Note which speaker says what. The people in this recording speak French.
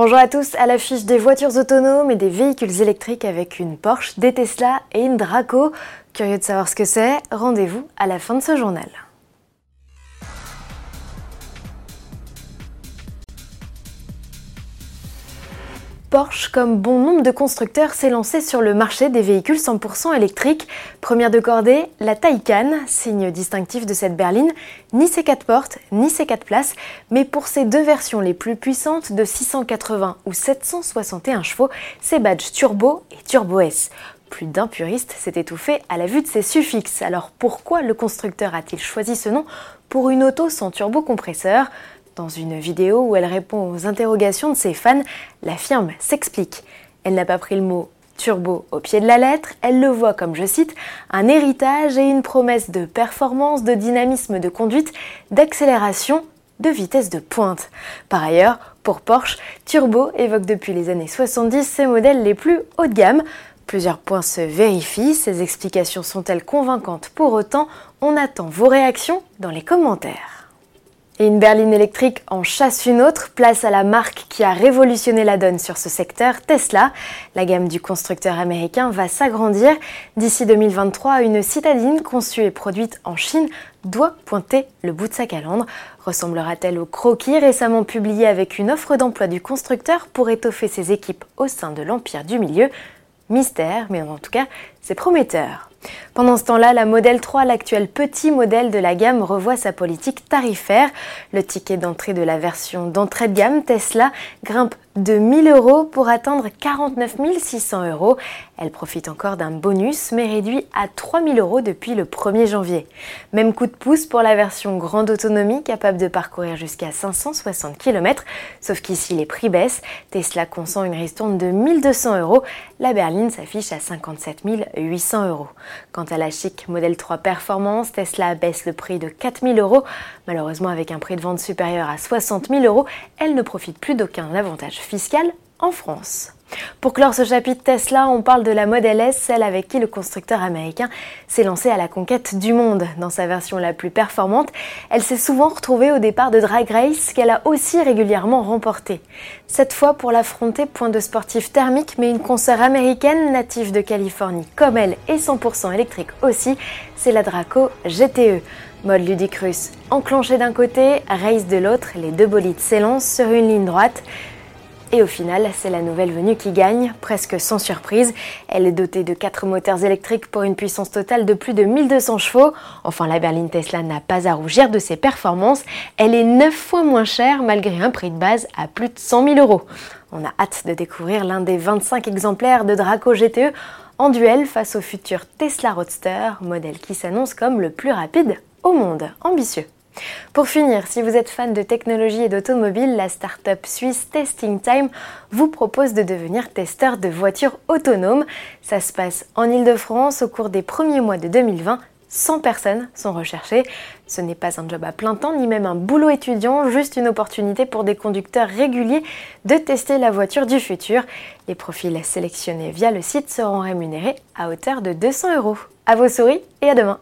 Speaker 1: Bonjour à tous, à l'affiche des voitures autonomes et des véhicules électriques avec une Porsche, des Tesla et une Draco. Curieux de savoir ce que c'est Rendez-vous à la fin de ce journal. Porsche, comme bon nombre de constructeurs, s'est lancé sur le marché des véhicules 100% électriques. Première de cordée, la Taycan, signe distinctif de cette berline, ni ses 4 portes, ni ses 4 places, mais pour ses deux versions les plus puissantes de 680 ou 761 chevaux, ses badges Turbo et Turbo S. Plus d'un puriste s'est étouffé à la vue de ces suffixes. Alors pourquoi le constructeur a-t-il choisi ce nom pour une auto sans turbocompresseur dans une vidéo où elle répond aux interrogations de ses fans, la firme s'explique. Elle n'a pas pris le mot turbo au pied de la lettre, elle le voit comme, je cite, un héritage et une promesse de performance, de dynamisme de conduite, d'accélération, de vitesse de pointe. Par ailleurs, pour Porsche, Turbo évoque depuis les années 70 ses modèles les plus haut de gamme. Plusieurs points se vérifient, ces explications sont-elles convaincantes Pour autant, on attend vos réactions dans les commentaires. Et une berline électrique en chasse une autre, place à la marque qui a révolutionné la donne sur ce secteur, Tesla. La gamme du constructeur américain va s'agrandir. D'ici 2023, une citadine conçue et produite en Chine doit pointer le bout de sa calandre. Ressemblera-t-elle au croquis récemment publié avec une offre d'emploi du constructeur pour étoffer ses équipes au sein de l'Empire du Milieu? Mystère, mais en tout cas, c'est prometteur. Pendant ce temps-là, la Model 3, l'actuel petit modèle de la gamme, revoit sa politique tarifaire. Le ticket d'entrée de la version d'entrée de gamme Tesla grimpe de 1000 euros pour atteindre 49 600 euros. Elle profite encore d'un bonus, mais réduit à 3000 euros depuis le 1er janvier. Même coup de pouce pour la version grande autonomie, capable de parcourir jusqu'à 560 km, sauf qu'ici les prix baissent. Tesla consent une ristourne de 1200 euros. La berline s'affiche à 57 800 euros. Quant à la chic Model 3 Performance, Tesla baisse le prix de 4000 euros. Malheureusement, avec un prix de vente supérieur à 60 000 euros, elle ne profite plus d'aucun avantage fiscal en France. Pour clore ce chapitre Tesla, on parle de la Model S, celle avec qui le constructeur américain s'est lancé à la conquête du monde. Dans sa version la plus performante, elle s'est souvent retrouvée au départ de Drag Race qu'elle a aussi régulièrement remporté. Cette fois pour l'affronter, point de sportif thermique, mais une consoeur américaine native de Californie comme elle et 100% électrique aussi, c'est la Draco GTE. Mode ludique russe enclenché d'un côté, race de l'autre, les deux bolides s'élancent sur une ligne droite. Et au final, c'est la nouvelle venue qui gagne, presque sans surprise. Elle est dotée de 4 moteurs électriques pour une puissance totale de plus de 1200 chevaux. Enfin, la berline Tesla n'a pas à rougir de ses performances. Elle est 9 fois moins chère malgré un prix de base à plus de 100 000 euros. On a hâte de découvrir l'un des 25 exemplaires de Draco GTE en duel face au futur Tesla Roadster, modèle qui s'annonce comme le plus rapide au monde. Ambitieux. Pour finir, si vous êtes fan de technologie et d'automobile, la start-up suisse Testing Time vous propose de devenir testeur de voitures autonomes. Ça se passe en Ile-de-France au cours des premiers mois de 2020. 100 personnes sont recherchées. Ce n'est pas un job à plein temps ni même un boulot étudiant, juste une opportunité pour des conducteurs réguliers de tester la voiture du futur. Les profils sélectionnés via le site seront rémunérés à hauteur de 200 euros. À vos souris et à demain!